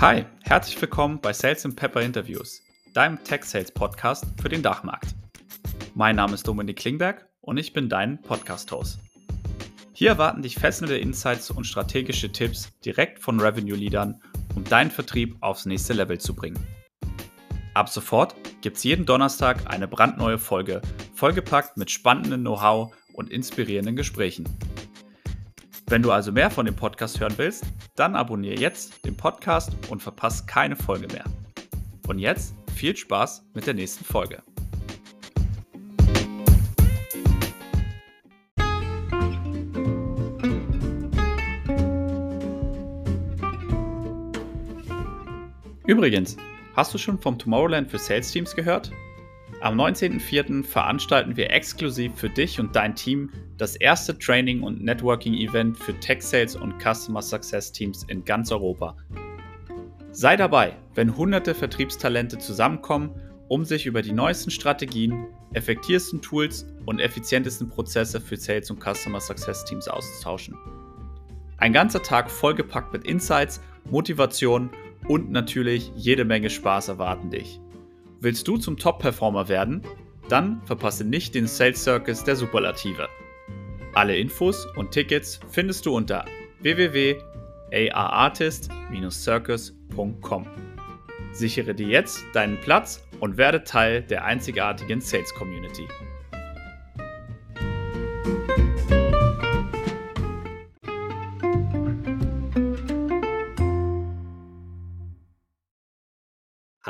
Hi, herzlich willkommen bei Sales and Pepper Interviews, deinem Tech Sales Podcast für den Dachmarkt. Mein Name ist Dominik Klingberg und ich bin dein Podcast-Host. Hier erwarten dich fesselnde Insights und strategische Tipps direkt von Revenue-Leadern, um deinen Vertrieb aufs nächste Level zu bringen. Ab sofort gibt es jeden Donnerstag eine brandneue Folge, vollgepackt mit spannendem Know-how und inspirierenden Gesprächen. Wenn du also mehr von dem Podcast hören willst, dann abonniere jetzt den Podcast und verpasst keine Folge mehr. Und jetzt viel Spaß mit der nächsten Folge. Übrigens, hast du schon vom Tomorrowland für Sales Teams gehört? Am 19.04. veranstalten wir exklusiv für dich und dein Team das erste Training- und Networking-Event für Tech Sales und Customer Success Teams in ganz Europa. Sei dabei, wenn hunderte Vertriebstalente zusammenkommen, um sich über die neuesten Strategien, effektivsten Tools und effizientesten Prozesse für Sales und Customer Success Teams auszutauschen. Ein ganzer Tag vollgepackt mit Insights, Motivation und natürlich jede Menge Spaß erwarten dich. Willst du zum Top-Performer werden? Dann verpasse nicht den Sales Circus der Superlative. Alle Infos und Tickets findest du unter www.arartist-circus.com. Sichere dir jetzt deinen Platz und werde Teil der einzigartigen Sales Community.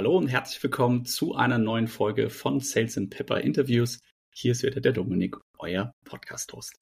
Hallo und herzlich willkommen zu einer neuen Folge von Sales and Pepper Interviews. Hier ist wieder der Dominik, euer Podcast-Host.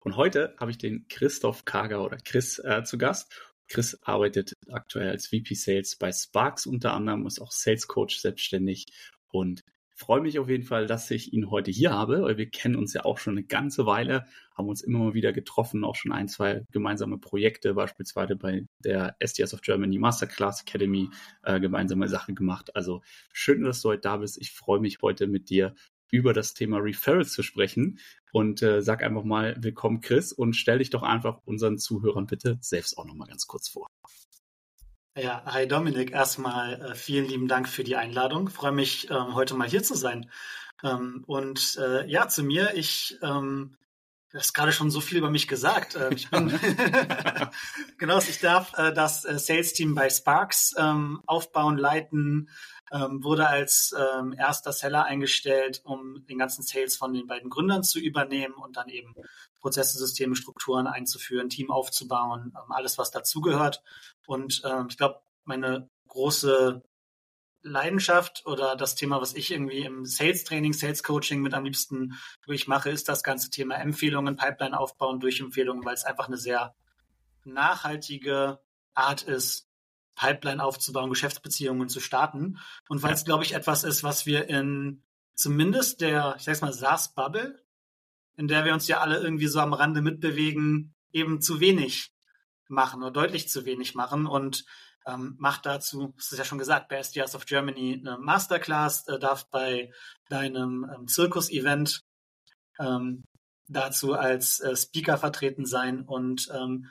Und heute habe ich den Christoph Kager oder Chris äh, zu Gast. Chris arbeitet aktuell als VP Sales bei Sparks unter anderem, ist auch Sales Coach selbstständig und freue mich auf jeden Fall, dass ich ihn heute hier habe, weil wir kennen uns ja auch schon eine ganze Weile, haben uns immer mal wieder getroffen, auch schon ein, zwei gemeinsame Projekte, beispielsweise bei der SDS of Germany Masterclass Academy äh, gemeinsame Sache gemacht. Also schön, dass du heute da bist. Ich freue mich heute mit dir über das Thema Referrals zu sprechen und äh, sag einfach mal willkommen Chris und stell dich doch einfach unseren Zuhörern bitte selbst auch noch mal ganz kurz vor. Ja, hi Dominik. Erstmal äh, vielen lieben Dank für die Einladung. freue mich, ähm, heute mal hier zu sein. Ähm, und äh, ja, zu mir, ich, ähm, du hast gerade schon so viel über mich gesagt. Äh, ich bin, genau, ich darf äh, das äh, Sales-Team bei Sparks ähm, aufbauen, leiten, ähm, wurde als ähm, erster Seller eingestellt, um den ganzen Sales von den beiden Gründern zu übernehmen und dann eben Prozesse, Systeme, Strukturen einzuführen, Team aufzubauen, ähm, alles, was dazugehört. Und ähm, ich glaube, meine große Leidenschaft oder das Thema, was ich irgendwie im Sales Training, Sales Coaching mit am liebsten durchmache, ist das ganze Thema Empfehlungen, Pipeline aufbauen durch Empfehlungen, weil es einfach eine sehr nachhaltige Art ist, Pipeline aufzubauen, Geschäftsbeziehungen zu starten. Und weil es, glaube ich, etwas ist, was wir in zumindest der, ich sag's mal, SaaS-Bubble in der wir uns ja alle irgendwie so am Rande mitbewegen, eben zu wenig machen oder deutlich zu wenig machen und ähm, macht dazu, das ist ja schon gesagt, bei SDRs of Germany eine Masterclass, äh, darf bei deinem ähm, Zirkus-Event ähm, dazu als äh, Speaker vertreten sein und ähm,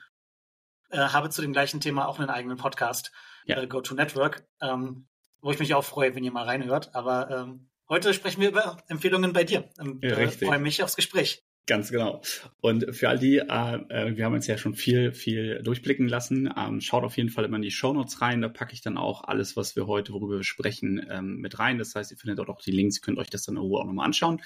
äh, habe zu dem gleichen Thema auch einen eigenen Podcast, ja. äh, Go to Network, ähm, wo ich mich auch freue, wenn ihr mal reinhört. Aber ähm, Heute sprechen wir über Empfehlungen bei dir. Und, ja, äh, freue mich aufs Gespräch. Ganz genau. Und für all die, äh, äh, wir haben uns ja schon viel, viel durchblicken lassen. Ähm, schaut auf jeden Fall immer in die Shownotes rein. Da packe ich dann auch alles, was wir heute, worüber wir sprechen, ähm, mit rein. Das heißt, ihr findet dort auch die Links, könnt euch das dann irgendwo auch nochmal anschauen.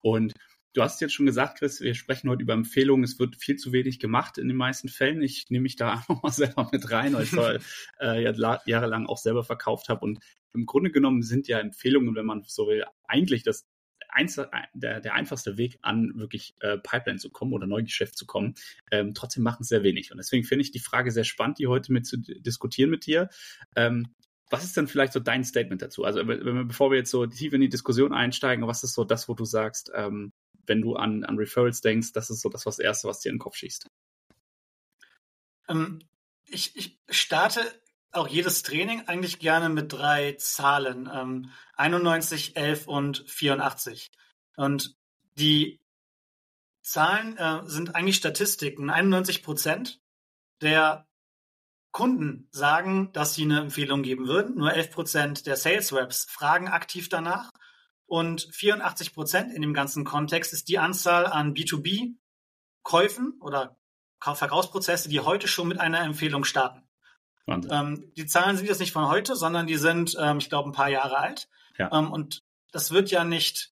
Und Du hast jetzt schon gesagt, Chris, wir sprechen heute über Empfehlungen. Es wird viel zu wenig gemacht in den meisten Fällen. Ich nehme mich da einfach mal selber mit rein, weil ich äh, ja, jahrelang auch selber verkauft habe. Und im Grunde genommen sind ja Empfehlungen, wenn man so will, eigentlich das der, der einfachste Weg an wirklich äh, Pipeline zu kommen oder Neugeschäft zu kommen. Ähm, trotzdem machen es sehr wenig. Und deswegen finde ich die Frage sehr spannend, die heute mit zu diskutieren mit dir. Ähm, was ist denn vielleicht so dein Statement dazu? Also, wenn wir, bevor wir jetzt so tief in die Diskussion einsteigen, was ist so das, wo du sagst, ähm, wenn du an, an Referrals denkst, das ist so das, was Erste, was dir in den Kopf schießt? Ähm, ich, ich starte auch jedes Training eigentlich gerne mit drei Zahlen. Ähm, 91, 11 und 84. Und die Zahlen äh, sind eigentlich Statistiken. 91 Prozent der Kunden sagen, dass sie eine Empfehlung geben würden. Nur 11 Prozent der Sales Reps fragen aktiv danach. Und 84 Prozent in dem ganzen Kontext ist die Anzahl an B2B-Käufen oder Verkaufsprozesse, die heute schon mit einer Empfehlung starten. Ähm, die Zahlen sind jetzt nicht von heute, sondern die sind, ähm, ich glaube, ein paar Jahre alt. Ja. Ähm, und das wird ja nicht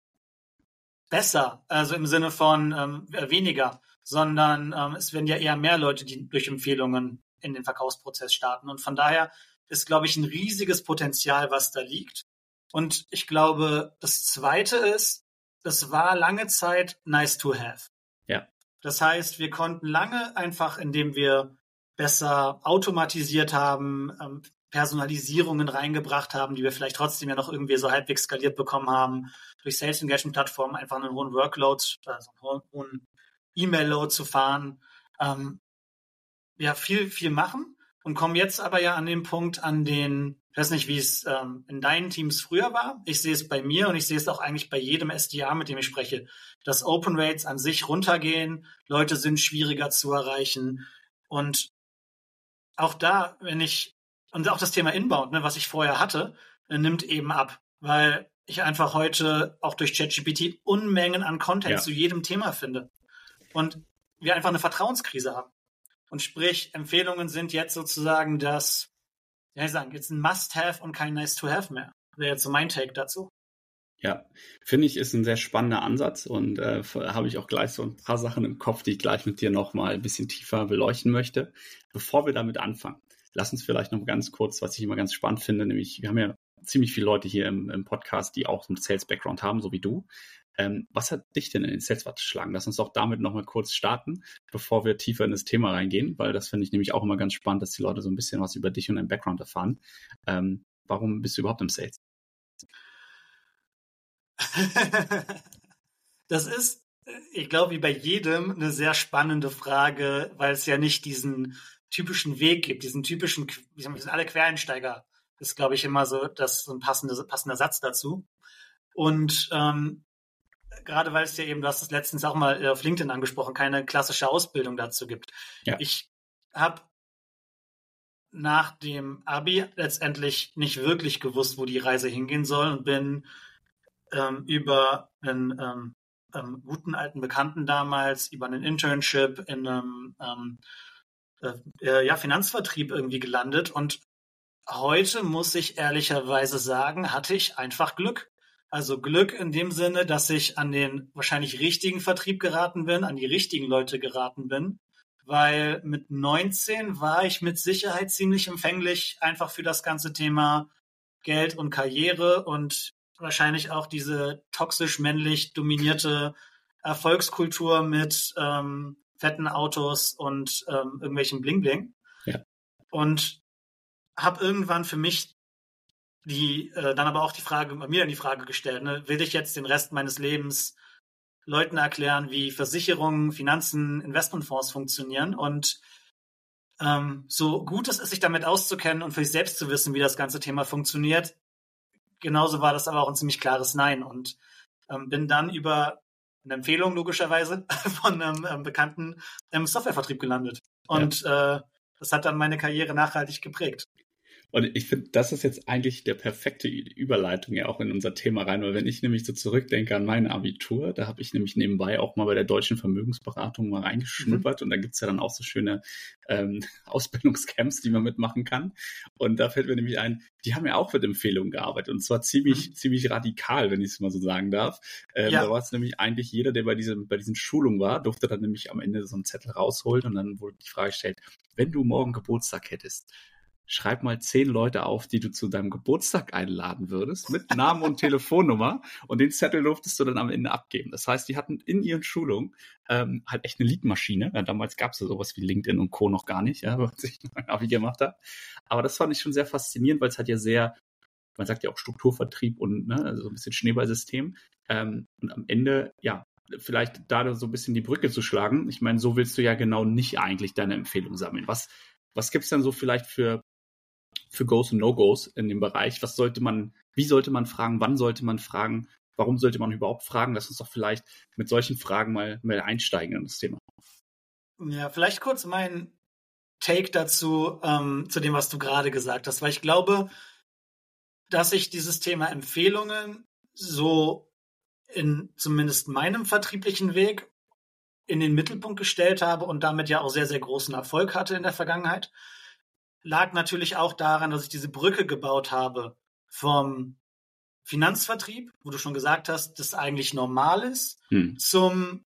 besser, also im Sinne von ähm, weniger, sondern ähm, es werden ja eher mehr Leute, die durch Empfehlungen in den Verkaufsprozess starten. Und von daher ist, glaube ich, ein riesiges Potenzial, was da liegt. Und ich glaube, das Zweite ist, das war lange Zeit nice to have. Ja. Das heißt, wir konnten lange einfach, indem wir besser automatisiert haben, ähm, Personalisierungen reingebracht haben, die wir vielleicht trotzdem ja noch irgendwie so halbwegs skaliert bekommen haben, durch Sales Engagement Plattformen einfach einen hohen Workload, also einen hohen E-Mail-Load zu fahren, ähm, ja, viel, viel machen und kommen jetzt aber ja an den Punkt, an den, ich weiß nicht, wie es ähm, in deinen Teams früher war. Ich sehe es bei mir und ich sehe es auch eigentlich bei jedem SDA, mit dem ich spreche, dass Open Rates an sich runtergehen, Leute sind schwieriger zu erreichen und auch da, wenn ich und auch das Thema Inbound, ne, was ich vorher hatte, äh, nimmt eben ab, weil ich einfach heute auch durch ChatGPT Unmengen an Content ja. zu jedem Thema finde. Und wir einfach eine Vertrauenskrise haben. Und sprich, Empfehlungen sind jetzt sozusagen das, ja, ich sagen, jetzt ein Must-Have und kein Nice-to-Have mehr. Wäre jetzt so mein Take dazu. Ja, finde ich, ist ein sehr spannender Ansatz und äh, habe ich auch gleich so ein paar Sachen im Kopf, die ich gleich mit dir nochmal ein bisschen tiefer beleuchten möchte. Bevor wir damit anfangen, lass uns vielleicht noch ganz kurz, was ich immer ganz spannend finde, nämlich wir haben ja ziemlich viele Leute hier im, im Podcast, die auch einen Sales-Background haben, so wie du. Ähm, was hat dich denn in den Sales geschlagen? Lass uns doch damit nochmal kurz starten, bevor wir tiefer in das Thema reingehen, weil das finde ich nämlich auch immer ganz spannend, dass die Leute so ein bisschen was über dich und deinen Background erfahren. Ähm, warum bist du überhaupt im Sales? das ist, ich glaube, wie bei jedem eine sehr spannende Frage, weil es ja nicht diesen typischen Weg gibt, diesen typischen, wir sind alle Quereinsteiger. Das ist, glaube ich, immer so, das ist ein passender, passender Satz dazu. Und ähm, gerade weil es ja eben, du hast es letztens auch mal auf LinkedIn angesprochen, keine klassische Ausbildung dazu gibt. Ja. Ich habe nach dem Abi letztendlich nicht wirklich gewusst, wo die Reise hingehen soll und bin ähm, über einen ähm, ähm, guten alten Bekannten damals, über einen Internship in einem ähm, äh, äh, ja, Finanzvertrieb irgendwie gelandet und heute muss ich ehrlicherweise sagen, hatte ich einfach Glück. Also Glück in dem Sinne, dass ich an den wahrscheinlich richtigen Vertrieb geraten bin, an die richtigen Leute geraten bin, weil mit 19 war ich mit Sicherheit ziemlich empfänglich einfach für das ganze Thema Geld und Karriere und wahrscheinlich auch diese toxisch männlich dominierte Erfolgskultur mit ähm, fetten Autos und ähm, irgendwelchen Bling Bling. Ja. Und habe irgendwann für mich die äh, dann aber auch die Frage, mir dann die Frage gestellt, ne, will ich jetzt den Rest meines Lebens Leuten erklären, wie Versicherungen, Finanzen, Investmentfonds funktionieren und ähm, so gut es ist, sich damit auszukennen und für sich selbst zu wissen, wie das ganze Thema funktioniert, genauso war das aber auch ein ziemlich klares Nein und ähm, bin dann über eine Empfehlung logischerweise von einem ähm, Bekannten im Softwarevertrieb gelandet und ja. äh, das hat dann meine Karriere nachhaltig geprägt. Und ich finde, das ist jetzt eigentlich der perfekte Überleitung ja auch in unser Thema rein, weil wenn ich nämlich so zurückdenke an mein Abitur, da habe ich nämlich nebenbei auch mal bei der deutschen Vermögensberatung mal reingeschnuppert mhm. und da gibt's ja dann auch so schöne ähm, Ausbildungscamps, die man mitmachen kann. Und da fällt mir nämlich ein, die haben ja auch mit Empfehlungen gearbeitet und zwar ziemlich, mhm. ziemlich radikal, wenn ich es mal so sagen darf. Ähm, ja. Da war es nämlich eigentlich jeder, der bei, diesem, bei diesen Schulungen war, durfte dann nämlich am Ende so einen Zettel rausholen und dann wurde die Frage gestellt, wenn du morgen Geburtstag hättest, schreib mal zehn Leute auf, die du zu deinem Geburtstag einladen würdest, mit Namen und Telefonnummer. Und den Zettel durftest du dann am Ende abgeben. Das heißt, die hatten in ihren Schulungen ähm, halt echt eine Leadmaschine. Ja, damals gab es ja sowas wie LinkedIn und Co. noch gar nicht, ja, was ich Abi gemacht habe. Aber das fand ich schon sehr faszinierend, weil es halt ja sehr, man sagt ja auch Strukturvertrieb und ne, also so ein bisschen Schneeballsystem. Ähm, und am Ende, ja, vielleicht da so ein bisschen die Brücke zu schlagen. Ich meine, so willst du ja genau nicht eigentlich deine Empfehlung sammeln. Was, was gibt's denn so vielleicht für für Goes und No-Goes in dem Bereich? Was sollte man, wie sollte man fragen? Wann sollte man fragen? Warum sollte man überhaupt fragen? Lass uns doch vielleicht mit solchen Fragen mal, mal einsteigen in das Thema. Ja, vielleicht kurz mein Take dazu, ähm, zu dem, was du gerade gesagt hast, weil ich glaube, dass ich dieses Thema Empfehlungen so in zumindest meinem vertrieblichen Weg in den Mittelpunkt gestellt habe und damit ja auch sehr, sehr großen Erfolg hatte in der Vergangenheit, lag natürlich auch daran, dass ich diese Brücke gebaut habe vom Finanzvertrieb, wo du schon gesagt hast, das eigentlich normal ist, hm. zum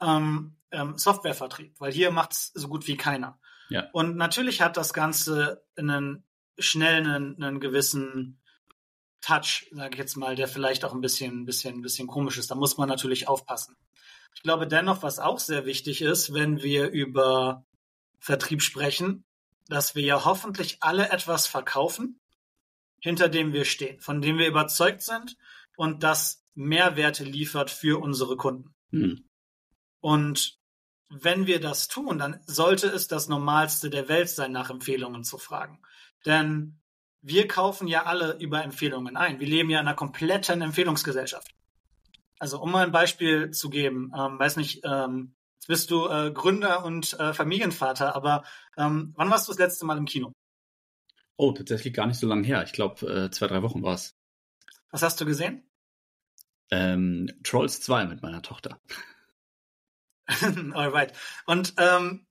ähm, ähm, Softwarevertrieb, weil hier macht es so gut wie keiner. Ja. Und natürlich hat das Ganze einen schnell einen, einen gewissen Touch, sage ich jetzt mal, der vielleicht auch ein bisschen, bisschen, bisschen komisch ist. Da muss man natürlich aufpassen. Ich glaube dennoch, was auch sehr wichtig ist, wenn wir über Vertrieb sprechen, dass wir ja hoffentlich alle etwas verkaufen, hinter dem wir stehen, von dem wir überzeugt sind und das Mehrwerte liefert für unsere Kunden. Hm. Und wenn wir das tun, dann sollte es das Normalste der Welt sein, nach Empfehlungen zu fragen. Denn wir kaufen ja alle über Empfehlungen ein. Wir leben ja in einer kompletten Empfehlungsgesellschaft. Also um mal ein Beispiel zu geben, ähm, weiß nicht, ähm, jetzt bist du äh, Gründer und äh, Familienvater, aber ähm, wann warst du das letzte Mal im Kino? Oh, tatsächlich gar nicht so lange her. Ich glaube, äh, zwei, drei Wochen war es. Was hast du gesehen? Ähm, Trolls 2 mit meiner Tochter. Alright. Und ähm,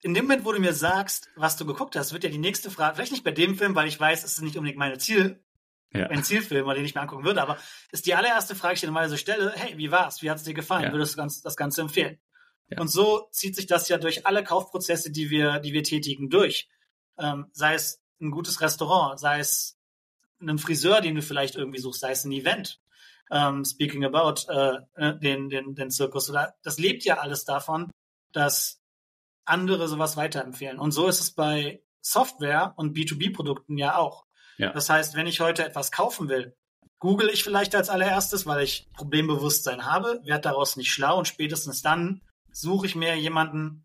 in dem Moment, wo du mir sagst, was du geguckt hast, wird ja die nächste Frage, vielleicht nicht bei dem Film, weil ich weiß, es ist nicht unbedingt meine Ziel, ja. ein Zielfilm, den ich mir angucken würde, aber ist die allererste Frage, die ich dir normalerweise stelle, hey, wie war's? Wie hat's dir gefallen? Ja. Würdest du das, das Ganze empfehlen? Ja. Und so zieht sich das ja durch alle Kaufprozesse, die wir, die wir tätigen, durch. Ähm, sei es ein gutes Restaurant, sei es einen Friseur, den du vielleicht irgendwie suchst, sei es ein Event. Ähm, speaking about äh, äh den, den, den Zirkus. Oder, das lebt ja alles davon, dass andere sowas weiterempfehlen. Und so ist es bei Software und B2B-Produkten ja auch. Ja. Das heißt, wenn ich heute etwas kaufen will, google ich vielleicht als allererstes, weil ich Problembewusstsein habe, werde daraus nicht schlau und spätestens dann suche ich mir jemanden,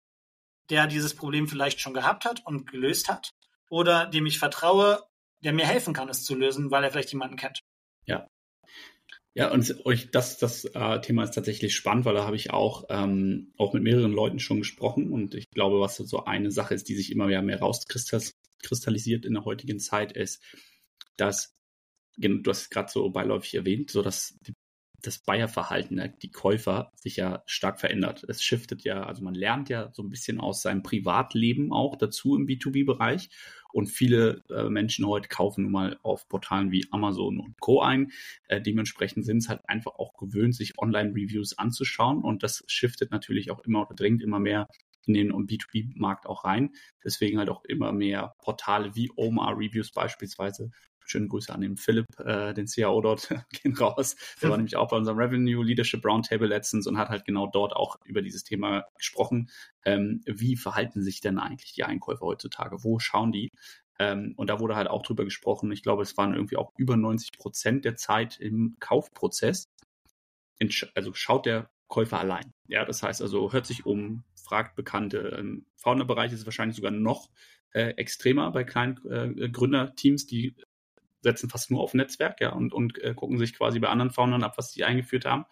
der dieses Problem vielleicht schon gehabt hat und gelöst hat oder dem ich vertraue, der mir helfen kann, es zu lösen, weil er vielleicht jemanden kennt. Ja. Ja, und das, das äh, Thema ist tatsächlich spannend, weil da habe ich auch, ähm, auch mit mehreren Leuten schon gesprochen und ich glaube, was so eine Sache ist, die sich immer mehr, mehr rauskristallisiert in der heutigen Zeit, ist, dass, du hast es gerade so beiläufig erwähnt, so dass die das Buyer-Verhalten, ne, die Käufer sich ja stark verändert. Es shiftet ja, also man lernt ja so ein bisschen aus seinem Privatleben auch dazu im B2B-Bereich. Und viele äh, Menschen heute kaufen nun mal auf Portalen wie Amazon und Co. ein. Äh, dementsprechend sind es halt einfach auch gewöhnt, sich Online-Reviews anzuschauen. Und das shiftet natürlich auch immer oder dringt immer mehr in den B2B-Markt auch rein. Deswegen halt auch immer mehr Portale wie OMA Reviews beispielsweise Schöne Grüße an den Philipp, äh, den CAO dort, gehen raus. Der war nämlich auch bei unserem Revenue Leadership Roundtable letztens und hat halt genau dort auch über dieses Thema gesprochen. Ähm, wie verhalten sich denn eigentlich die Einkäufer heutzutage? Wo schauen die? Ähm, und da wurde halt auch drüber gesprochen. Ich glaube, es waren irgendwie auch über 90 Prozent der Zeit im Kaufprozess. Also schaut der Käufer allein. Ja, das heißt also, hört sich um, fragt Bekannte. Im Founder-Bereich ist es wahrscheinlich sogar noch äh, extremer bei kleinen äh, Gründerteams, die setzen fast nur auf Netzwerk, ja, und, und äh, gucken sich quasi bei anderen Foundern ab, was sie eingeführt haben.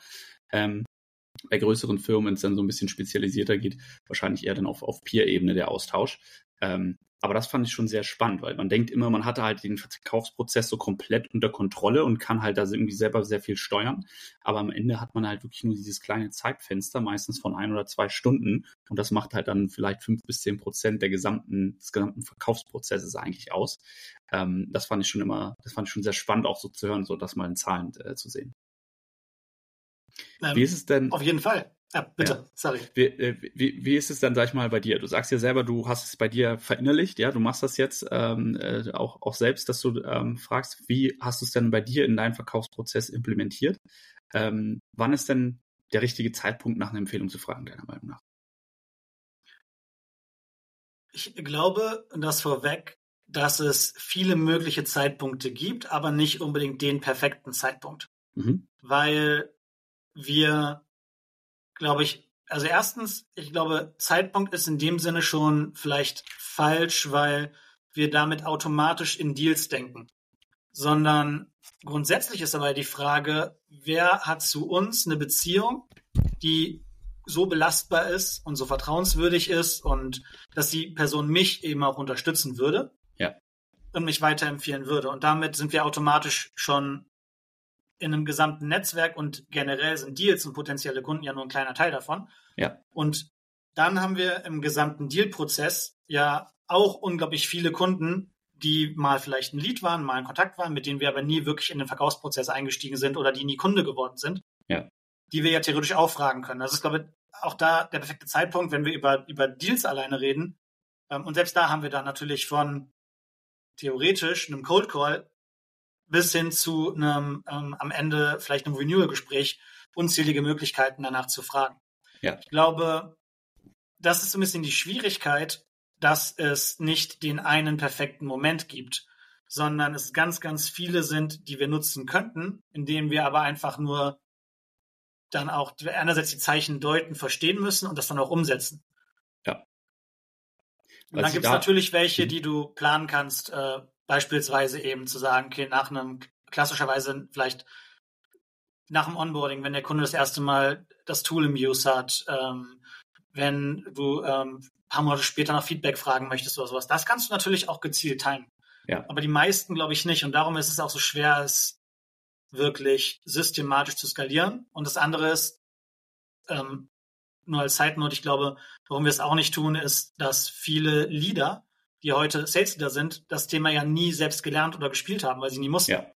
Ähm, bei größeren Firmen, wenn es dann so ein bisschen spezialisierter geht, wahrscheinlich eher dann auf, auf Peer-Ebene der Austausch. Ähm, aber das fand ich schon sehr spannend, weil man denkt immer, man hatte halt den Verkaufsprozess so komplett unter Kontrolle und kann halt da irgendwie selber sehr viel steuern. Aber am Ende hat man halt wirklich nur dieses kleine Zeitfenster, meistens von ein oder zwei Stunden. Und das macht halt dann vielleicht fünf bis zehn Prozent der gesamten, des gesamten Verkaufsprozesses eigentlich aus. Ähm, das fand ich schon immer, das fand ich schon sehr spannend auch so zu hören, so das mal in Zahlen äh, zu sehen. Ähm, Wie ist es denn? Auf jeden Fall. Ja, bitte, ja. sorry. Wie, äh, wie, wie ist es dann, sag ich mal, bei dir? Du sagst ja selber, du hast es bei dir verinnerlicht, ja, du machst das jetzt ähm, äh, auch, auch selbst, dass du ähm, fragst, wie hast du es denn bei dir in deinen Verkaufsprozess implementiert? Ähm, wann ist denn der richtige Zeitpunkt, nach einer Empfehlung zu fragen, deiner Meinung nach? Ich glaube, das vorweg, dass es viele mögliche Zeitpunkte gibt, aber nicht unbedingt den perfekten Zeitpunkt. Mhm. Weil wir glaube ich, also erstens, ich glaube, Zeitpunkt ist in dem Sinne schon vielleicht falsch, weil wir damit automatisch in Deals denken. Sondern grundsätzlich ist aber die Frage, wer hat zu uns eine Beziehung, die so belastbar ist und so vertrauenswürdig ist und dass die Person mich eben auch unterstützen würde. Ja. Und mich weiterempfehlen würde. Und damit sind wir automatisch schon in einem gesamten Netzwerk und generell sind Deals und potenzielle Kunden ja nur ein kleiner Teil davon. Ja. Und dann haben wir im gesamten Deal-Prozess ja auch unglaublich viele Kunden, die mal vielleicht ein Lead waren, mal ein Kontakt waren, mit denen wir aber nie wirklich in den Verkaufsprozess eingestiegen sind oder die nie Kunde geworden sind. Ja. Die wir ja theoretisch auch fragen können. Das ist, glaube ich, auch da der perfekte Zeitpunkt, wenn wir über, über Deals alleine reden. Ähm, und selbst da haben wir dann natürlich von theoretisch einem Cold Call bis hin zu einem ähm, am Ende vielleicht einem Renewal-Gespräch unzählige Möglichkeiten danach zu fragen. Ja. Ich glaube, das ist so ein bisschen die Schwierigkeit, dass es nicht den einen perfekten Moment gibt, sondern es ganz, ganz viele sind, die wir nutzen könnten, indem wir aber einfach nur dann auch einerseits die Zeichen deuten, verstehen müssen und das dann auch umsetzen. Ja. Und dann gibt es natürlich welche, hm. die du planen kannst, äh, beispielsweise eben zu sagen, okay, nach einem klassischerweise vielleicht nach dem Onboarding, wenn der Kunde das erste Mal das Tool im Use hat, ähm, wenn du ähm, paar Monate später nach Feedback fragen möchtest oder sowas. Das kannst du natürlich auch gezielt timen. Ja. Aber die meisten glaube ich nicht. Und darum ist es auch so schwer, es wirklich systematisch zu skalieren. Und das andere ist, ähm, nur als Note, ich glaube, warum wir es auch nicht tun, ist, dass viele Leader, die heute Sales Leader sind, das Thema ja nie selbst gelernt oder gespielt haben, weil sie nie mussten. Ja.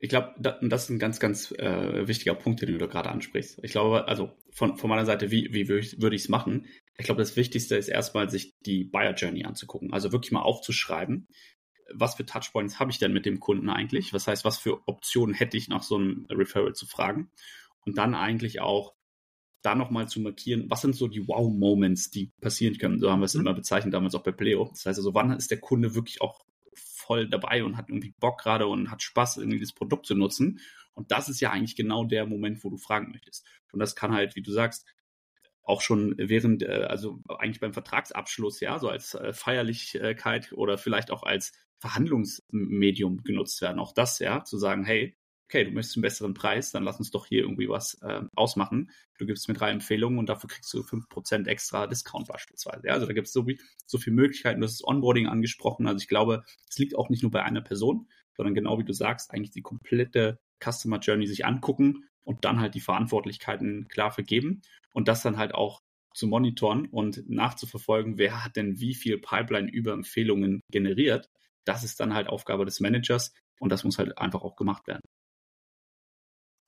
Ich glaube, das ist ein ganz, ganz äh, wichtiger Punkt, den du da gerade ansprichst. Ich glaube, also von, von meiner Seite, wie, wie würde ich es machen? Ich glaube, das Wichtigste ist erstmal, sich die Buyer Journey anzugucken. Also wirklich mal aufzuschreiben, was für Touchpoints habe ich denn mit dem Kunden eigentlich? Was heißt, was für Optionen hätte ich nach so einem Referral zu fragen? Und dann eigentlich auch da nochmal zu markieren, was sind so die Wow-Moments, die passieren können. So haben wir es mhm. immer bezeichnet, damals auch bei Pleo. Das heißt also, wann ist der Kunde wirklich auch voll dabei und hat irgendwie Bock gerade und hat Spaß, irgendwie das Produkt zu nutzen. Und das ist ja eigentlich genau der Moment, wo du fragen möchtest. Und das kann halt, wie du sagst, auch schon während, äh, also eigentlich beim Vertragsabschluss, ja, so als äh, Feierlichkeit oder vielleicht auch als Verhandlungsmedium genutzt werden. Auch das, ja, zu sagen, hey, okay, du möchtest einen besseren Preis, dann lass uns doch hier irgendwie was äh, ausmachen. Du gibst mir drei Empfehlungen und dafür kriegst du 5% extra Discount beispielsweise. Ja, also da gibt es so, so viele Möglichkeiten. Du hast das Onboarding angesprochen. Also ich glaube, es liegt auch nicht nur bei einer Person, sondern genau wie du sagst, eigentlich die komplette Customer Journey sich angucken und dann halt die Verantwortlichkeiten klar vergeben und das dann halt auch zu monitoren und nachzuverfolgen, wer hat denn wie viel Pipeline über Empfehlungen generiert. Das ist dann halt Aufgabe des Managers und das muss halt einfach auch gemacht werden.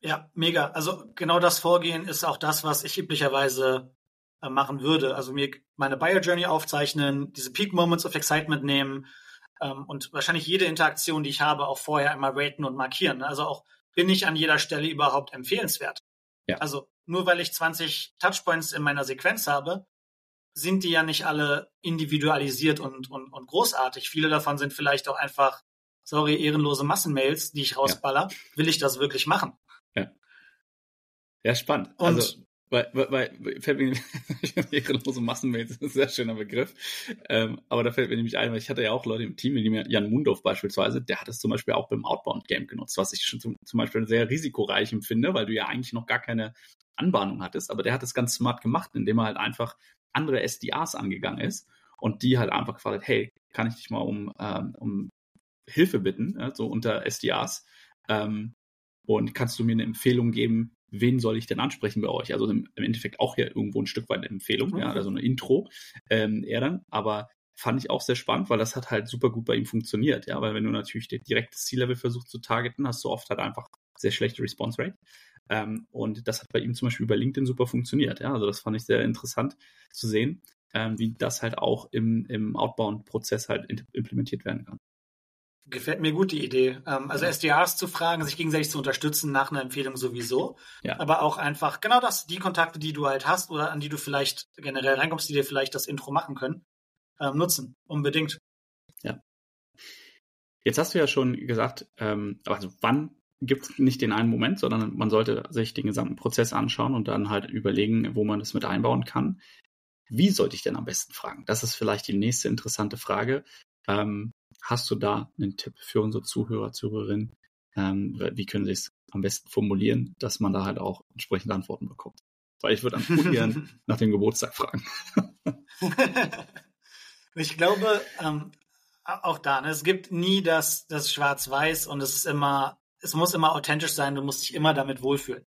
Ja, mega. Also genau das Vorgehen ist auch das, was ich üblicherweise äh, machen würde. Also mir meine Buyer Journey aufzeichnen, diese Peak Moments of Excitement nehmen ähm, und wahrscheinlich jede Interaktion, die ich habe, auch vorher einmal raten und markieren. Also auch bin ich an jeder Stelle überhaupt empfehlenswert. Ja. Also nur weil ich 20 Touchpoints in meiner Sequenz habe, sind die ja nicht alle individualisiert und, und, und großartig. Viele davon sind vielleicht auch einfach, sorry, ehrenlose Massenmails, die ich rausballer. Ja. Will ich das wirklich machen? Ja, spannend. Und also, weil, weil, weil fällt mir ehrenlose Massenmails ist ein sehr schöner Begriff. Ähm, aber da fällt mir nämlich ein, weil ich hatte ja auch Leute im Team, wie Jan Mundorf beispielsweise, der hat es zum Beispiel auch beim Outbound-Game genutzt, was ich schon zum, zum Beispiel sehr risikoreich empfinde, weil du ja eigentlich noch gar keine Anbahnung hattest. Aber der hat es ganz smart gemacht, indem er halt einfach andere SDAs angegangen ist und die halt einfach gefragt hat, hey, kann ich dich mal um, ähm, um Hilfe bitten, ja, so unter SDAs? Ähm, und kannst du mir eine Empfehlung geben, wen soll ich denn ansprechen bei euch? Also im, im Endeffekt auch ja irgendwo ein Stück weit eine Empfehlung, ja, also eine Intro ähm, eher dann, aber fand ich auch sehr spannend, weil das hat halt super gut bei ihm funktioniert, ja, weil wenn du natürlich direkt das C-Level versuchst zu targeten, hast du oft halt einfach sehr schlechte Response Rate. Ähm, und das hat bei ihm zum Beispiel bei LinkedIn super funktioniert, ja, also das fand ich sehr interessant zu sehen, ähm, wie das halt auch im, im Outbound-Prozess halt implementiert werden kann. Gefällt mir gut die Idee. Ähm, also SDAs zu fragen, sich gegenseitig zu unterstützen nach einer Empfehlung sowieso. Ja. Aber auch einfach genau das, die Kontakte, die du halt hast oder an die du vielleicht generell reinkommst, die dir vielleicht das Intro machen können, ähm, nutzen. Unbedingt. Ja. Jetzt hast du ja schon gesagt, ähm, also wann gibt es nicht den einen Moment, sondern man sollte sich den gesamten Prozess anschauen und dann halt überlegen, wo man das mit einbauen kann. Wie sollte ich denn am besten fragen? Das ist vielleicht die nächste interessante Frage. Ähm, Hast du da einen Tipp für unsere Zuhörer, Zuhörerinnen? Ähm, wie können sie es am besten formulieren, dass man da halt auch entsprechende Antworten bekommt? weil ich würde an ungern nach dem Geburtstag fragen. ich glaube, ähm, auch da, ne, es gibt nie das, das Schwarz-Weiß und es ist immer, es muss immer authentisch sein, du musst dich immer damit wohlfühlen.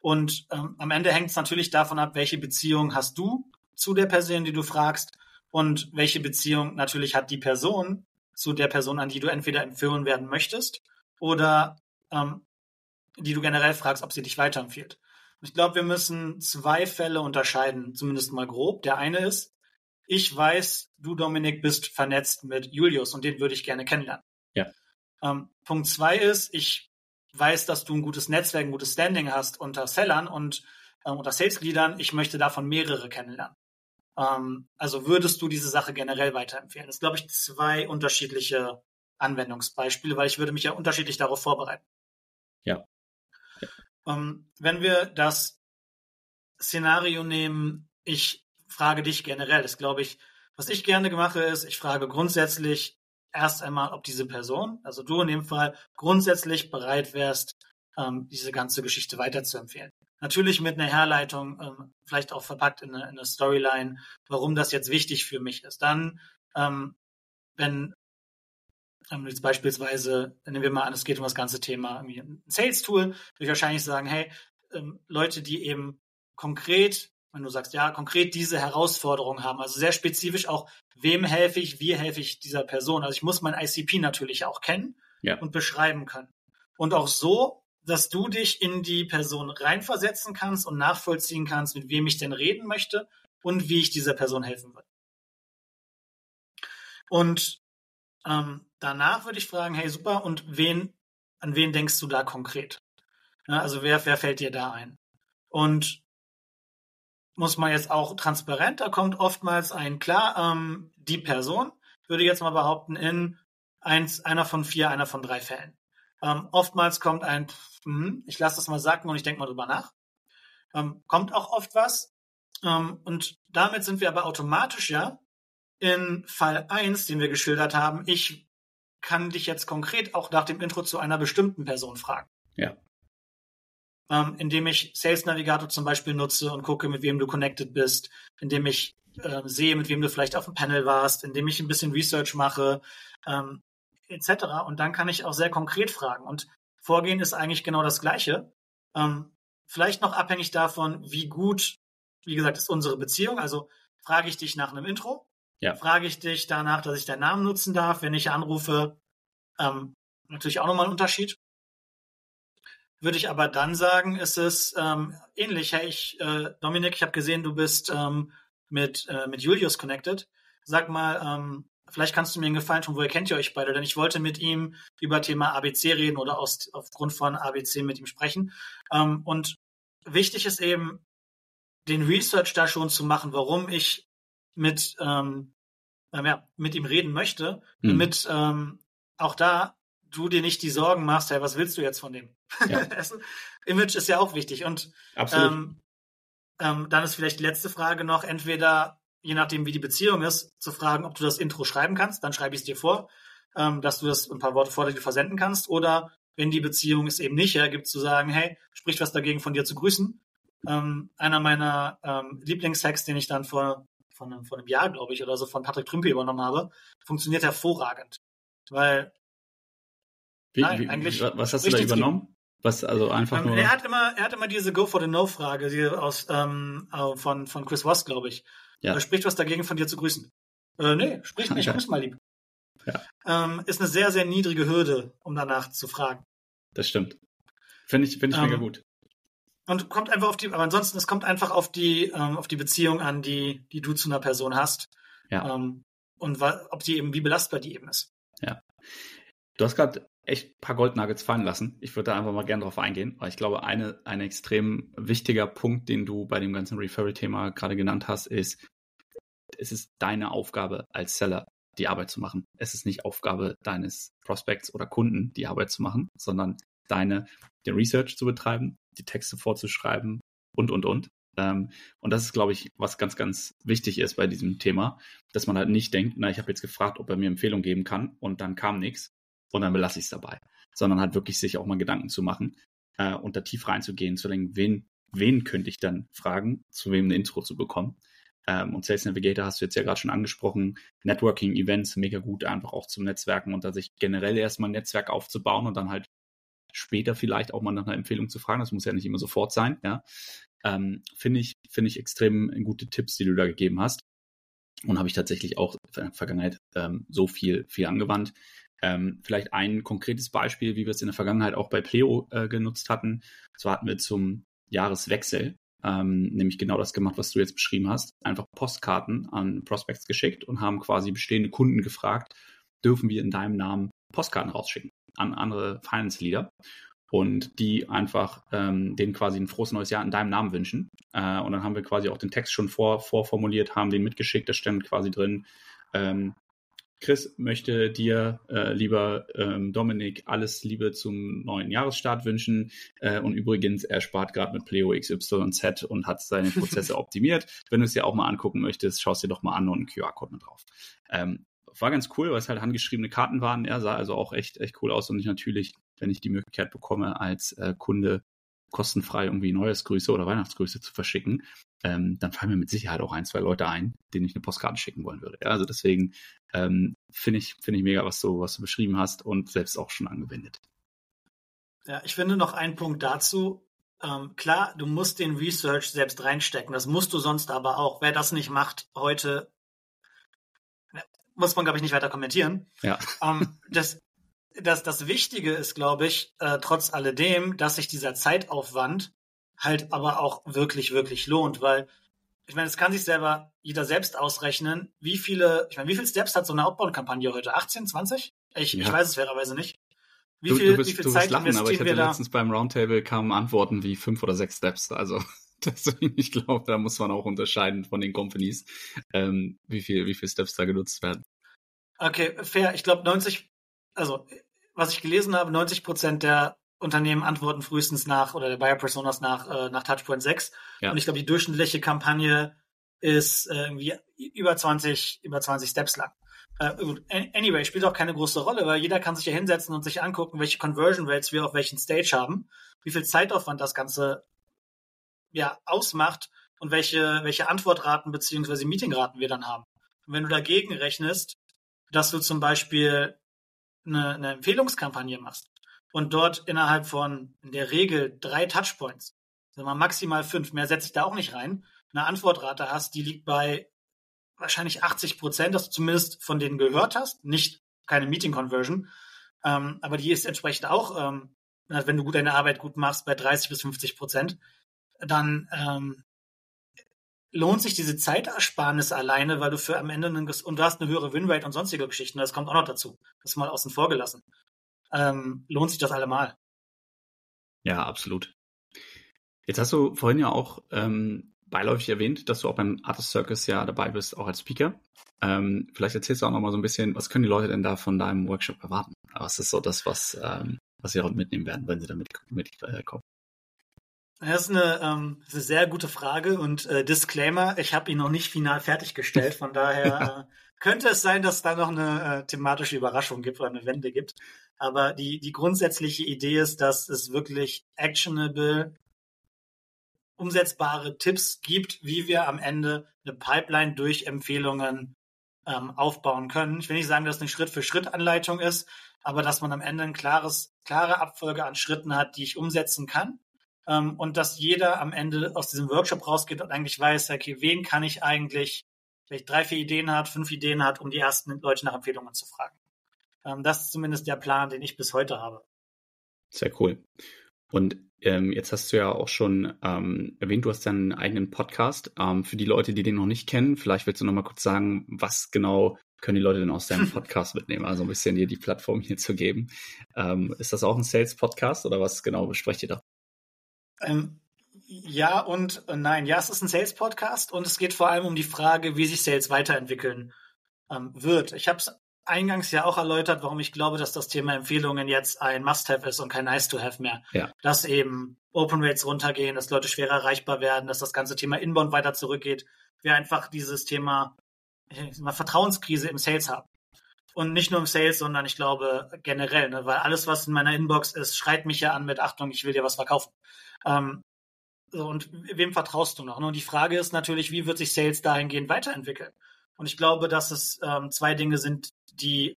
Und ähm, am Ende hängt es natürlich davon ab, welche Beziehung hast du zu der Person, die du fragst und welche Beziehung natürlich hat die Person zu der Person, an die du entweder empfohlen werden möchtest oder ähm, die du generell fragst, ob sie dich weiterempfiehlt. Ich glaube, wir müssen zwei Fälle unterscheiden, zumindest mal grob. Der eine ist, ich weiß, du, Dominik, bist vernetzt mit Julius und den würde ich gerne kennenlernen. Ja. Ähm, Punkt zwei ist, ich weiß, dass du ein gutes Netzwerk, ein gutes Standing hast unter Sellern und äh, unter Sales-Leadern. Ich möchte davon mehrere kennenlernen. Ähm, also würdest du diese Sache generell weiterempfehlen? Das glaube ich, zwei unterschiedliche Anwendungsbeispiele, weil ich würde mich ja unterschiedlich darauf vorbereiten. Ja. ja. Ähm, wenn wir das Szenario nehmen, ich frage dich generell. Das glaube ich, was ich gerne mache, ist, ich frage grundsätzlich erst einmal, ob diese Person, also du in dem Fall, grundsätzlich bereit wärst, ähm, diese ganze Geschichte weiterzuempfehlen. Natürlich mit einer Herleitung, ähm, vielleicht auch verpackt in eine, in eine, Storyline, warum das jetzt wichtig für mich ist. Dann, ähm, wenn ähm, jetzt beispielsweise, nehmen wir mal an, es geht um das ganze Thema ein Sales-Tool, würde ich wahrscheinlich sagen, hey, ähm, Leute, die eben konkret wenn du sagst, ja, konkret diese Herausforderung haben. Also sehr spezifisch auch, wem helfe ich, wie helfe ich dieser Person. Also ich muss mein ICP natürlich auch kennen ja. und beschreiben können. Und auch so, dass du dich in die Person reinversetzen kannst und nachvollziehen kannst, mit wem ich denn reden möchte und wie ich dieser Person helfen will. Und ähm, danach würde ich fragen, hey super, und wen, an wen denkst du da konkret? Ja, also wer, wer fällt dir da ein? Und muss man jetzt auch transparent, da kommt oftmals ein, klar, ähm, die Person, würde jetzt mal behaupten, in eins, einer von vier, einer von drei Fällen. Ähm, oftmals kommt ein, hm, ich lasse das mal sagen und ich denke mal drüber nach. Ähm, kommt auch oft was. Ähm, und damit sind wir aber automatisch ja in Fall eins, den wir geschildert haben. Ich kann dich jetzt konkret auch nach dem Intro zu einer bestimmten Person fragen. Ja ähm, indem ich Sales Navigator zum Beispiel nutze und gucke, mit wem du connected bist, indem ich äh, sehe, mit wem du vielleicht auf dem Panel warst, indem ich ein bisschen Research mache, ähm, etc. Und dann kann ich auch sehr konkret fragen. Und Vorgehen ist eigentlich genau das Gleiche. Ähm, vielleicht noch abhängig davon, wie gut, wie gesagt, ist unsere Beziehung. Also frage ich dich nach einem Intro, ja. frage ich dich danach, dass ich deinen Namen nutzen darf, wenn ich anrufe. Ähm, natürlich auch nochmal ein Unterschied würde ich aber dann sagen, ist es ähm, ähnlich. Hey, ich, äh, Dominik, ich habe gesehen, du bist ähm, mit, äh, mit Julius connected. Sag mal, ähm, vielleicht kannst du mir einen Gefallen tun, woher kennt ihr euch beide? Denn ich wollte mit ihm über Thema ABC reden oder aus, aufgrund von ABC mit ihm sprechen. Ähm, und wichtig ist eben, den Research da schon zu machen, warum ich mit, ähm, ja, mit ihm reden möchte, hm. damit ähm, auch da du dir nicht die Sorgen machst, hey, was willst du jetzt von dem? Ja. Image ist ja auch wichtig. Und ähm, ähm, dann ist vielleicht die letzte Frage noch, entweder, je nachdem, wie die Beziehung ist, zu fragen, ob du das Intro schreiben kannst, dann schreibe ich es dir vor, ähm, dass du das ein paar Worte vor dir versenden kannst. Oder wenn die Beziehung es eben nicht hergibt, zu sagen, hey, spricht was dagegen, von dir zu grüßen. Ähm, einer meiner ähm, Lieblingshacks, den ich dann vor, von, einem, vor einem Jahr, glaube ich, oder so von Patrick Trümpe übernommen habe, funktioniert hervorragend. Weil wie, Nein, wie, eigentlich. Was hast du da übernommen? Was, also einfach ähm, nur. Er hat immer, er hat immer diese Go for the No Frage, die aus, ähm, von, von Chris Voss, glaube ich. Ja. Er spricht was dagegen, von dir zu grüßen. Äh, nee, spricht nicht, grüß mal lieb. Ja. Ähm, ist eine sehr, sehr niedrige Hürde, um danach zu fragen. Das stimmt. Finde ich, finde ich ähm, mega gut. Und kommt einfach auf die, aber ansonsten, es kommt einfach auf die, ähm, auf die Beziehung an, die, die du zu einer Person hast. Ja. Ähm, und ob die eben, wie belastbar die eben ist. Ja. Du hast gerade echt ein paar Goldnuggets fallen lassen. Ich würde da einfach mal gerne drauf eingehen, weil ich glaube, eine, ein extrem wichtiger Punkt, den du bei dem ganzen Referral-Thema gerade genannt hast, ist, es ist deine Aufgabe als Seller, die Arbeit zu machen. Es ist nicht Aufgabe deines Prospects oder Kunden, die Arbeit zu machen, sondern deine, den Research zu betreiben, die Texte vorzuschreiben und, und, und. Ähm, und das ist, glaube ich, was ganz, ganz wichtig ist bei diesem Thema, dass man halt nicht denkt, na, ich habe jetzt gefragt, ob er mir Empfehlung geben kann und dann kam nichts, und dann belasse ich es dabei. Sondern halt wirklich sich auch mal Gedanken zu machen äh, und da tief reinzugehen, zu denken, wen wen könnte ich dann fragen, zu wem ein Intro zu bekommen. Ähm, und Sales Navigator hast du jetzt ja gerade schon angesprochen. Networking-Events, mega gut, einfach auch zum Netzwerken und da sich generell erstmal ein Netzwerk aufzubauen und dann halt später vielleicht auch mal nach einer Empfehlung zu fragen. Das muss ja nicht immer sofort sein, ja. Ähm, finde ich, finde ich extrem gute Tipps, die du da gegeben hast. Und habe ich tatsächlich auch in der Vergangenheit ähm, so viel, viel angewandt. Ähm, vielleicht ein konkretes Beispiel, wie wir es in der Vergangenheit auch bei Pleo äh, genutzt hatten. So hatten wir zum Jahreswechsel ähm, nämlich genau das gemacht, was du jetzt beschrieben hast. Einfach Postkarten an Prospects geschickt und haben quasi bestehende Kunden gefragt, dürfen wir in deinem Namen Postkarten rausschicken an andere Finance-Leader und die einfach ähm, denen quasi ein frohes neues Jahr in deinem Namen wünschen. Äh, und dann haben wir quasi auch den Text schon vor, vorformuliert, haben den mitgeschickt, da stand quasi drin, ähm, Chris möchte dir, äh, lieber ähm, Dominik, alles Liebe zum neuen Jahresstart wünschen. Äh, und übrigens, er spart gerade mit Pleo XYZ und hat seine Prozesse optimiert. Wenn du es dir auch mal angucken möchtest, schaust dir doch mal an und einen QR-Code mit drauf. Ähm, war ganz cool, weil es halt handgeschriebene Karten waren. Er sah also auch echt, echt cool aus und ich natürlich, wenn ich die Möglichkeit bekomme, als äh, Kunde kostenfrei irgendwie Neujahrsgrüße oder Weihnachtsgrüße zu verschicken, ähm, dann fallen mir mit Sicherheit auch ein, zwei Leute ein, denen ich eine Postkarte schicken wollen würde. Ja, also deswegen ähm, finde ich, finde ich mega, was du, was du beschrieben hast und selbst auch schon angewendet. Ja, ich finde noch einen Punkt dazu. Ähm, klar, du musst den Research selbst reinstecken. Das musst du sonst aber auch. Wer das nicht macht heute, muss man, glaube ich, nicht weiter kommentieren. Ja. Ähm, das, das, das Wichtige ist, glaube ich, äh, trotz alledem, dass sich dieser Zeitaufwand halt aber auch wirklich, wirklich lohnt, weil ich meine, es kann sich selber jeder selbst ausrechnen, wie viele, ich meine, wie viele Steps hat so eine Outbound-Kampagne heute? 18, 20? Ich, ja. ich weiß es fairerweise nicht. Wie viel, du, bist, wie viel du Zeit lachen, aber ich hatte letztens beim Roundtable kamen Antworten wie fünf oder sechs Steps. Also deswegen, ich glaube, da muss man auch unterscheiden von den Companies, ähm, wie viel, wie viel Steps da genutzt werden. Okay, fair. Ich glaube 90, also was ich gelesen habe, 90 Prozent der Unternehmen antworten frühestens nach oder der Buyer Personas nach, äh, nach Touchpoint 6. Ja. Und ich glaube, die durchschnittliche Kampagne ist äh, irgendwie über 20, über 20 Steps lang. Äh, anyway, spielt auch keine große Rolle, weil jeder kann sich ja hinsetzen und sich angucken, welche Conversion Rates wir auf welchen Stage haben, wie viel Zeitaufwand das Ganze ja ausmacht und welche, welche Antwortraten beziehungsweise Meetingraten wir dann haben. Und wenn du dagegen rechnest, dass du zum Beispiel eine, eine Empfehlungskampagne machst und dort innerhalb von in der Regel drei Touchpoints, sagen wir maximal fünf, mehr setze ich da auch nicht rein, eine Antwortrate hast, die liegt bei wahrscheinlich 80 Prozent, dass du zumindest von denen gehört hast, nicht keine Meeting Conversion, ähm, aber die ist entsprechend auch, ähm, wenn du gut deine Arbeit gut machst, bei 30 bis 50 Prozent, dann ähm, lohnt sich diese Zeitersparnis alleine, weil du für am Ende einen, und du hast eine höhere Winrate und sonstige Geschichten, das kommt auch noch dazu. Das ist mal außen vor gelassen. Ähm, lohnt sich das allemal. Ja, absolut. Jetzt hast du vorhin ja auch ähm, beiläufig erwähnt, dass du auch beim Artist Circus ja dabei bist, auch als Speaker. Ähm, vielleicht erzählst du auch noch mal so ein bisschen, was können die Leute denn da von deinem Workshop erwarten? Was ist so das, was, ähm, was sie auch mitnehmen werden, wenn sie damit mitkommen? Mit, äh, das ist eine, ähm, das ist eine sehr gute Frage und äh, Disclaimer, ich habe ihn noch nicht final fertiggestellt, von daher äh, könnte es sein, dass es da noch eine äh, thematische Überraschung gibt oder eine Wende gibt. Aber die, die grundsätzliche Idee ist, dass es wirklich actionable, umsetzbare Tipps gibt, wie wir am Ende eine Pipeline durch Empfehlungen ähm, aufbauen können. Ich will nicht sagen, dass es eine Schritt-für-Schritt-Anleitung ist, aber dass man am Ende ein klares, klare Abfolge an Schritten hat, die ich umsetzen kann ähm, und dass jeder am Ende aus diesem Workshop rausgeht und eigentlich weiß, okay, wen kann ich eigentlich, vielleicht drei, vier Ideen hat, fünf Ideen hat, um die ersten Leute nach Empfehlungen zu fragen. Ähm, das ist zumindest der Plan, den ich bis heute habe. Sehr cool. Und ähm, jetzt hast du ja auch schon ähm, erwähnt, du hast deinen eigenen Podcast. Ähm, für die Leute, die den noch nicht kennen, vielleicht willst du noch mal kurz sagen, was genau können die Leute denn aus deinem Podcast mitnehmen? Also ein bisschen dir die Plattform hier zu geben. Ähm, ist das auch ein Sales-Podcast oder was genau besprecht ihr da? Ähm, ja und äh, nein. Ja, es ist ein Sales-Podcast und es geht vor allem um die Frage, wie sich Sales weiterentwickeln ähm, wird. Ich habe es eingangs ja auch erläutert, warum ich glaube, dass das Thema Empfehlungen jetzt ein Must-Have ist und kein Nice-to-Have mehr. Ja. Dass eben Open Rates runtergehen, dass Leute schwerer erreichbar werden, dass das ganze Thema Inbound weiter zurückgeht. Wir einfach dieses Thema Vertrauenskrise im Sales haben. Und nicht nur im Sales, sondern ich glaube generell, ne? weil alles, was in meiner Inbox ist, schreit mich ja an mit Achtung, ich will dir was verkaufen. Ähm, So, und wem vertraust du noch? Und die Frage ist natürlich, wie wird sich Sales dahingehend weiterentwickeln? Und ich glaube, dass es ähm, zwei Dinge sind, die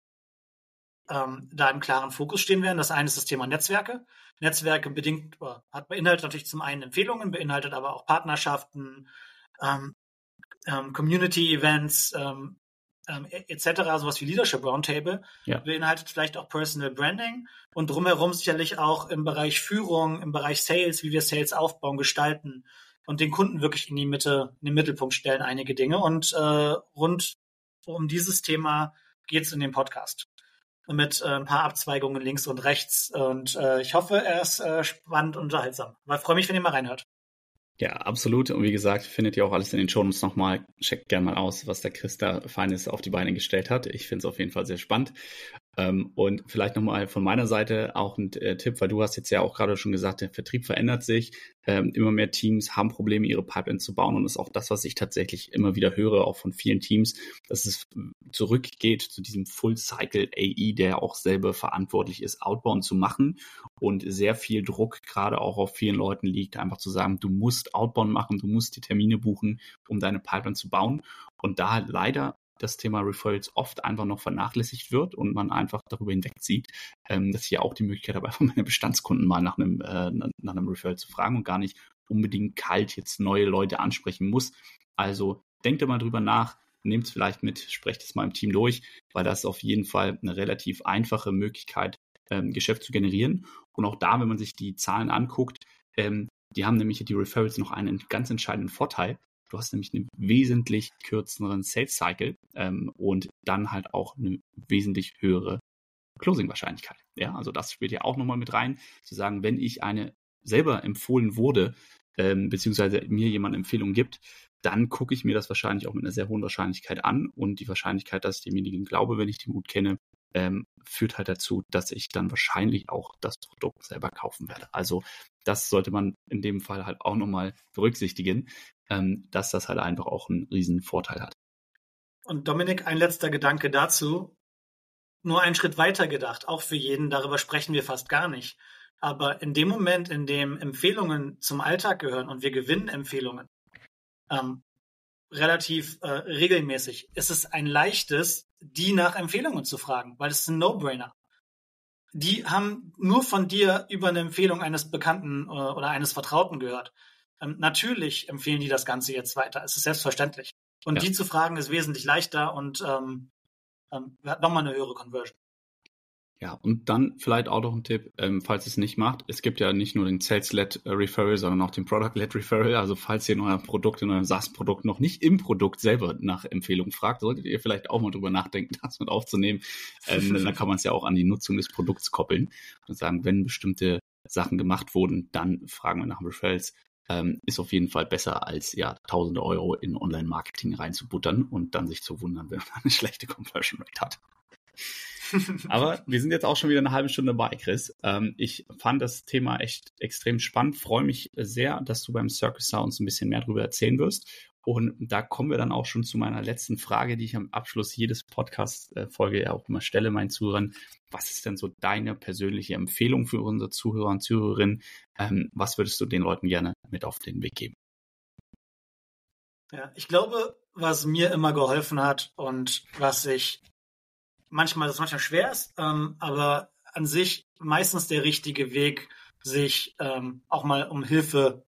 ähm, da im klaren Fokus stehen werden. Das eine ist das Thema Netzwerke. Netzwerke bedingt, hat beinhaltet natürlich zum einen Empfehlungen, beinhaltet aber auch Partnerschaften, ähm, ähm, Community-Events, ähm, ähm, etc., sowas wie Leadership Roundtable, ja. beinhaltet vielleicht auch Personal Branding und drumherum sicherlich auch im Bereich Führung, im Bereich Sales, wie wir Sales aufbauen, gestalten und den Kunden wirklich in die Mitte, in den Mittelpunkt stellen, einige Dinge. Und äh, rund um dieses Thema geht es in dem Podcast mit äh, ein paar Abzweigungen links und rechts. Und äh, ich hoffe, er ist äh, spannend und unterhaltsam. Ich freue mich, wenn ihr mal reinhört. Ja, absolut. Und wie gesagt, findet ihr auch alles in den Shownotes nochmal. Checkt gerne mal aus, was der Chris da Feines auf die Beine gestellt hat. Ich finde es auf jeden Fall sehr spannend. Ähm, und vielleicht nochmal von meiner Seite auch ein äh, Tipp, weil du hast jetzt ja auch gerade schon gesagt, der Vertrieb verändert sich. Ähm, immer mehr Teams haben Probleme, ihre Pipeline zu bauen. Und das ist auch das, was ich tatsächlich immer wieder höre, auch von vielen Teams, dass es zurückgeht zu diesem Full-Cycle AI, der auch selber verantwortlich ist, Outbound zu machen. Und sehr viel Druck gerade auch auf vielen Leuten liegt, einfach zu sagen, du musst Outbound machen, du musst die Termine buchen, um deine Pipeline zu bauen. Und da leider das Thema Referrals oft einfach noch vernachlässigt wird und man einfach darüber hinwegzieht, ähm, dass ich ja auch die Möglichkeit habe, einfach meine Bestandskunden mal nach einem, äh, nach einem Referral zu fragen und gar nicht unbedingt kalt jetzt neue Leute ansprechen muss. Also denkt mal drüber nach, nehmt es vielleicht mit, sprecht es mal im Team durch, weil das ist auf jeden Fall eine relativ einfache Möglichkeit, ähm, Geschäft zu generieren. Und auch da, wenn man sich die Zahlen anguckt, ähm, die haben nämlich die Referrals noch einen ganz entscheidenden Vorteil. Du hast nämlich einen wesentlich kürzeren Sales Cycle ähm, und dann halt auch eine wesentlich höhere Closing-Wahrscheinlichkeit. Ja, also das spielt ja auch nochmal mit rein, zu sagen, wenn ich eine selber empfohlen wurde, ähm, beziehungsweise mir jemand Empfehlung gibt, dann gucke ich mir das wahrscheinlich auch mit einer sehr hohen Wahrscheinlichkeit an und die Wahrscheinlichkeit, dass ich demjenigen glaube, wenn ich den gut kenne, ähm, führt halt dazu, dass ich dann wahrscheinlich auch das Produkt selber kaufen werde. Also das sollte man in dem Fall halt auch nochmal berücksichtigen, ähm, dass das halt einfach auch einen riesen Vorteil hat. Und Dominik, ein letzter Gedanke dazu. Nur einen Schritt weiter gedacht, auch für jeden, darüber sprechen wir fast gar nicht. Aber in dem Moment, in dem Empfehlungen zum Alltag gehören und wir gewinnen Empfehlungen, ähm, relativ äh, regelmäßig, ist es ein leichtes, die nach Empfehlungen zu fragen, weil es ein No-Brainer. Die haben nur von dir über eine Empfehlung eines Bekannten äh, oder eines Vertrauten gehört. Ähm, natürlich empfehlen die das Ganze jetzt weiter. Es ist selbstverständlich. Und ja. die zu fragen ist wesentlich leichter und ähm, ähm, hat nochmal eine höhere Conversion. Ja, und dann vielleicht auch noch ein Tipp, ähm, falls ihr es nicht macht. Es gibt ja nicht nur den Sales-led äh, Referral, sondern auch den Product-led Referral. Also falls ihr in eurem Produkt, in eurem SaaS-Produkt noch nicht im Produkt selber nach Empfehlungen fragt, solltet ihr vielleicht auch mal drüber nachdenken, das mit aufzunehmen. Ähm, dann kann man es ja auch an die Nutzung des Produkts koppeln und sagen, wenn bestimmte Sachen gemacht wurden, dann fragen wir nach Referrals. Ähm, ist auf jeden Fall besser als ja tausende Euro in Online-Marketing reinzubuttern und dann sich zu wundern, wenn man eine schlechte Conversion Rate hat. Aber wir sind jetzt auch schon wieder eine halbe Stunde dabei, Chris. Ähm, ich fand das Thema echt extrem spannend. Freue mich sehr, dass du beim Circus Sounds ein bisschen mehr darüber erzählen wirst. Und da kommen wir dann auch schon zu meiner letzten Frage, die ich am Abschluss jedes Podcast-Folge ja auch immer stelle, meinen Zuhörern. Was ist denn so deine persönliche Empfehlung für unsere Zuhörer und Zuhörerinnen? Ähm, was würdest du den Leuten gerne mit auf den Weg geben? Ja, ich glaube, was mir immer geholfen hat und was ich manchmal, das manchmal schwer ist, ähm, aber an sich meistens der richtige Weg, sich ähm, auch mal um Hilfe,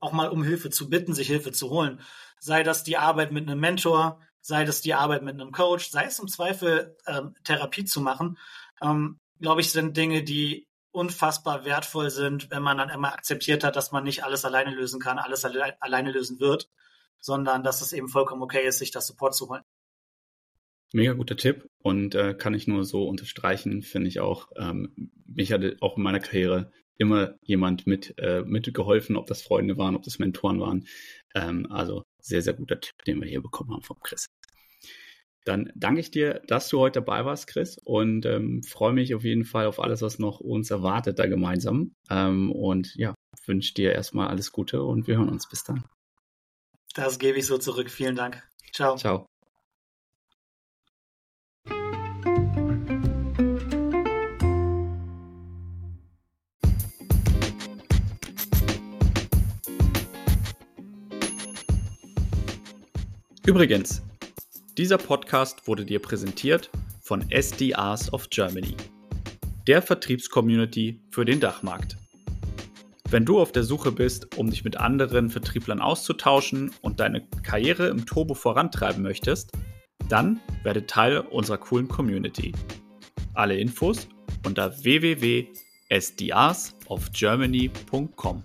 auch mal um Hilfe zu bitten, sich Hilfe zu holen. Sei das die Arbeit mit einem Mentor, sei das die Arbeit mit einem Coach, sei es im Zweifel ähm, Therapie zu machen, ähm, glaube ich, sind Dinge, die unfassbar wertvoll sind, wenn man dann immer akzeptiert hat, dass man nicht alles alleine lösen kann, alles alle alleine lösen wird, sondern dass es eben vollkommen okay ist, sich das Support zu holen. Mega guter Tipp und äh, kann ich nur so unterstreichen, finde ich auch. Ähm, mich hatte auch in meiner Karriere immer jemand mit äh, mitgeholfen, ob das Freunde waren, ob das Mentoren waren. Ähm, also sehr, sehr guter Tipp, den wir hier bekommen haben vom Chris. Dann danke ich dir, dass du heute dabei warst, Chris, und ähm, freue mich auf jeden Fall auf alles, was noch uns erwartet da gemeinsam. Ähm, und ja, wünsche dir erstmal alles Gute und wir hören uns. Bis dann. Das gebe ich so zurück. Vielen Dank. Ciao. Ciao. Übrigens, dieser Podcast wurde dir präsentiert von SDRs of Germany, der Vertriebscommunity für den Dachmarkt. Wenn du auf der Suche bist, um dich mit anderen Vertrieblern auszutauschen und deine Karriere im Turbo vorantreiben möchtest, dann werde Teil unserer coolen Community. Alle Infos unter www.sdrsofgermany.com.